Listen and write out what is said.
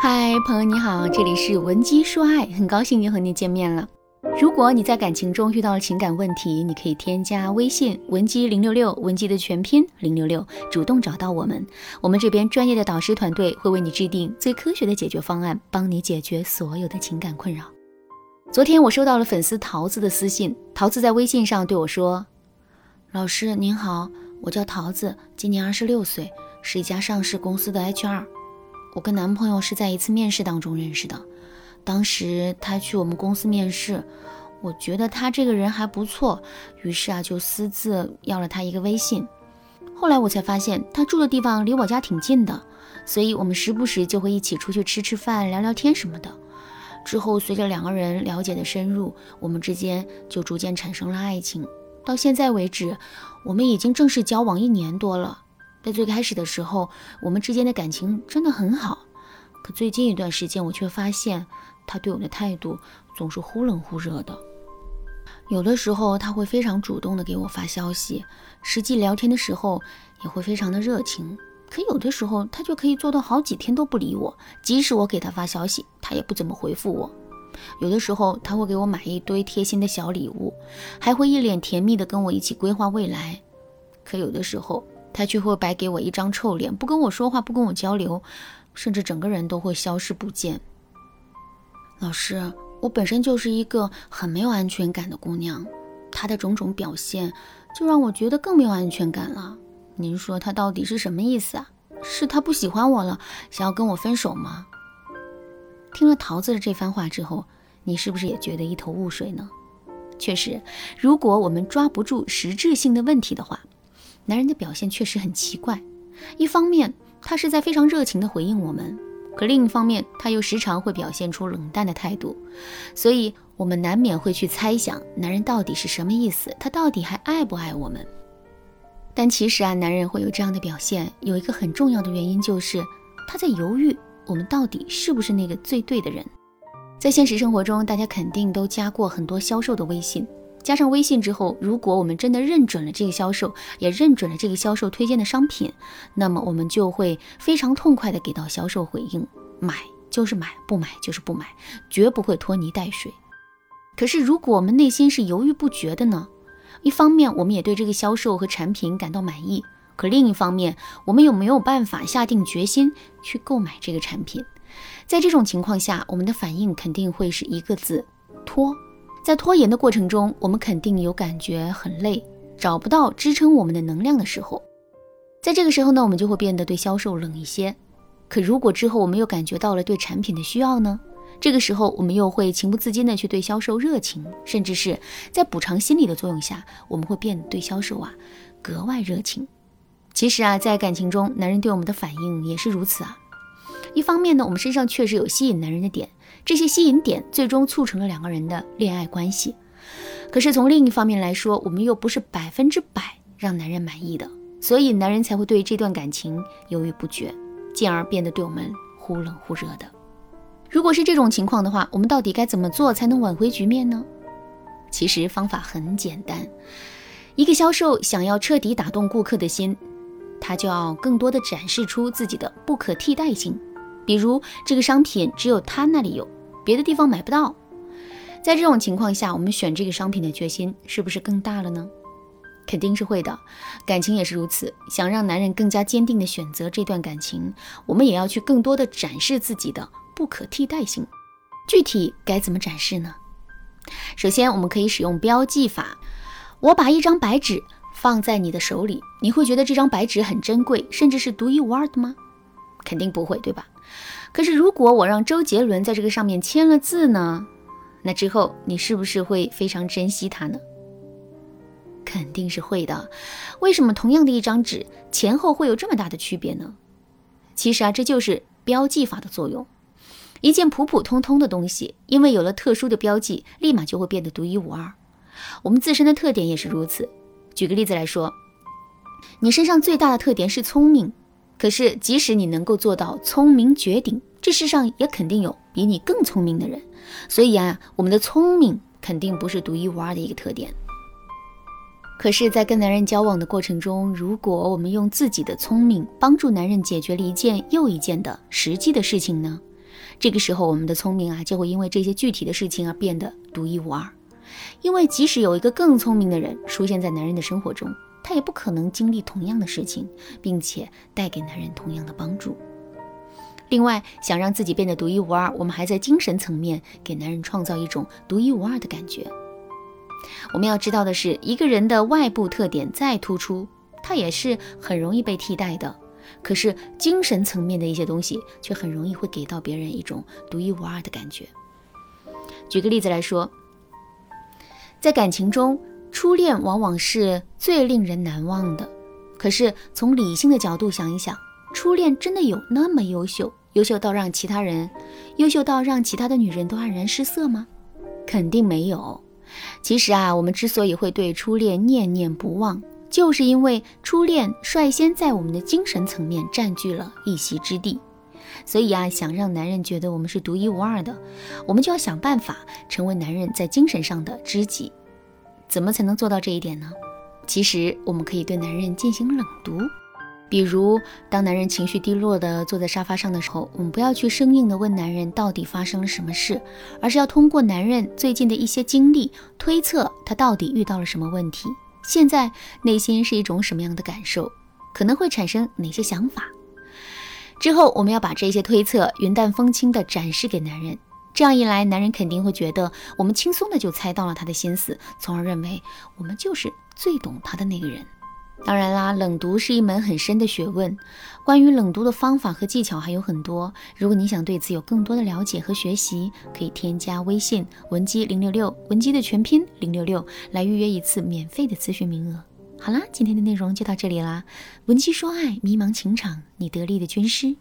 嗨，朋友你好，这里是文姬说爱，很高兴又和你见面了。如果你在感情中遇到了情感问题，你可以添加微信文姬零六六，文姬的全拼零六六，主动找到我们，我们这边专业的导师团队会为你制定最科学的解决方案，帮你解决所有的情感困扰。昨天我收到了粉丝桃子的私信，桃子在微信上对我说：“老师您好，我叫桃子，今年二十六岁，是一家上市公司的 HR。我跟男朋友是在一次面试当中认识的，当时他去我们公司面试，我觉得他这个人还不错，于是啊就私自要了他一个微信。后来我才发现他住的地方离我家挺近的，所以我们时不时就会一起出去吃吃饭、聊聊天什么的。”之后，随着两个人了解的深入，我们之间就逐渐产生了爱情。到现在为止，我们已经正式交往一年多了。在最开始的时候，我们之间的感情真的很好。可最近一段时间，我却发现他对我的态度总是忽冷忽热的。有的时候他会非常主动的给我发消息，实际聊天的时候也会非常的热情。可有的时候，他就可以做到好几天都不理我，即使我给他发消息，他也不怎么回复我。有的时候，他会给我买一堆贴心的小礼物，还会一脸甜蜜的跟我一起规划未来。可有的时候，他却会摆给我一张臭脸，不跟我说话，不跟我交流，甚至整个人都会消失不见。老师，我本身就是一个很没有安全感的姑娘，他的种种表现，就让我觉得更没有安全感了。您说他到底是什么意思啊？是他不喜欢我了，想要跟我分手吗？听了桃子的这番话之后，你是不是也觉得一头雾水呢？确实，如果我们抓不住实质性的问题的话，男人的表现确实很奇怪。一方面，他是在非常热情的回应我们，可另一方面，他又时常会表现出冷淡的态度，所以我们难免会去猜想，男人到底是什么意思？他到底还爱不爱我们？但其实啊，男人会有这样的表现，有一个很重要的原因就是他在犹豫，我们到底是不是那个最对的人。在现实生活中，大家肯定都加过很多销售的微信，加上微信之后，如果我们真的认准了这个销售，也认准了这个销售推荐的商品，那么我们就会非常痛快的给到销售回应，买就是买，不买就是不买，绝不会拖泥带水。可是如果我们内心是犹豫不决的呢？一方面，我们也对这个销售和产品感到满意，可另一方面，我们又没有办法下定决心去购买这个产品。在这种情况下，我们的反应肯定会是一个字：拖。在拖延的过程中，我们肯定有感觉很累，找不到支撑我们的能量的时候。在这个时候呢，我们就会变得对销售冷一些。可如果之后我们又感觉到了对产品的需要呢？这个时候，我们又会情不自禁的去对销售热情，甚至是在补偿心理的作用下，我们会变得对销售啊格外热情。其实啊，在感情中，男人对我们的反应也是如此啊。一方面呢，我们身上确实有吸引男人的点，这些吸引点最终促成了两个人的恋爱关系。可是从另一方面来说，我们又不是百分之百让男人满意的，所以男人才会对这段感情犹豫不决，进而变得对我们忽冷忽热的。如果是这种情况的话，我们到底该怎么做才能挽回局面呢？其实方法很简单，一个销售想要彻底打动顾客的心，他就要更多的展示出自己的不可替代性，比如这个商品只有他那里有，别的地方买不到。在这种情况下，我们选这个商品的决心是不是更大了呢？肯定是会的，感情也是如此。想让男人更加坚定的选择这段感情，我们也要去更多的展示自己的。不可替代性，具体该怎么展示呢？首先，我们可以使用标记法。我把一张白纸放在你的手里，你会觉得这张白纸很珍贵，甚至是独一无二的吗？肯定不会，对吧？可是，如果我让周杰伦在这个上面签了字呢？那之后，你是不是会非常珍惜它呢？肯定是会的。为什么同样的一张纸前后会有这么大的区别呢？其实啊，这就是标记法的作用。一件普普通通的东西，因为有了特殊的标记，立马就会变得独一无二。我们自身的特点也是如此。举个例子来说，你身上最大的特点是聪明，可是即使你能够做到聪明绝顶，这世上也肯定有比你更聪明的人。所以啊，我们的聪明肯定不是独一无二的一个特点。可是，在跟男人交往的过程中，如果我们用自己的聪明帮助男人解决了一件又一件的实际的事情呢？这个时候，我们的聪明啊，就会因为这些具体的事情而变得独一无二。因为即使有一个更聪明的人出现在男人的生活中，他也不可能经历同样的事情，并且带给男人同样的帮助。另外，想让自己变得独一无二，我们还在精神层面给男人创造一种独一无二的感觉。我们要知道的是，一个人的外部特点再突出，他也是很容易被替代的。可是精神层面的一些东西，却很容易会给到别人一种独一无二的感觉。举个例子来说，在感情中。初恋往往是最令人难忘的，可是从理性的角度想一想，初恋真的有那么优秀，优秀到让其他人，优秀到让其他的女人都黯然失色吗？肯定没有。其实啊，我们之所以会对初恋念念不忘，就是因为初恋率先在我们的精神层面占据了一席之地。所以啊，想让男人觉得我们是独一无二的，我们就要想办法成为男人在精神上的知己。怎么才能做到这一点呢？其实我们可以对男人进行冷读，比如当男人情绪低落的坐在沙发上的时候，我们不要去生硬的问男人到底发生了什么事，而是要通过男人最近的一些经历，推测他到底遇到了什么问题，现在内心是一种什么样的感受，可能会产生哪些想法。之后我们要把这些推测云淡风轻地展示给男人。这样一来，男人肯定会觉得我们轻松的就猜到了他的心思，从而认为我们就是最懂他的那个人。当然啦，冷读是一门很深的学问，关于冷读的方法和技巧还有很多。如果你想对此有更多的了解和学习，可以添加微信文姬零六六，文姬的全拼零六六，来预约一次免费的咨询名额。好啦，今天的内容就到这里啦，文姬说爱，迷茫情场，你得力的军师。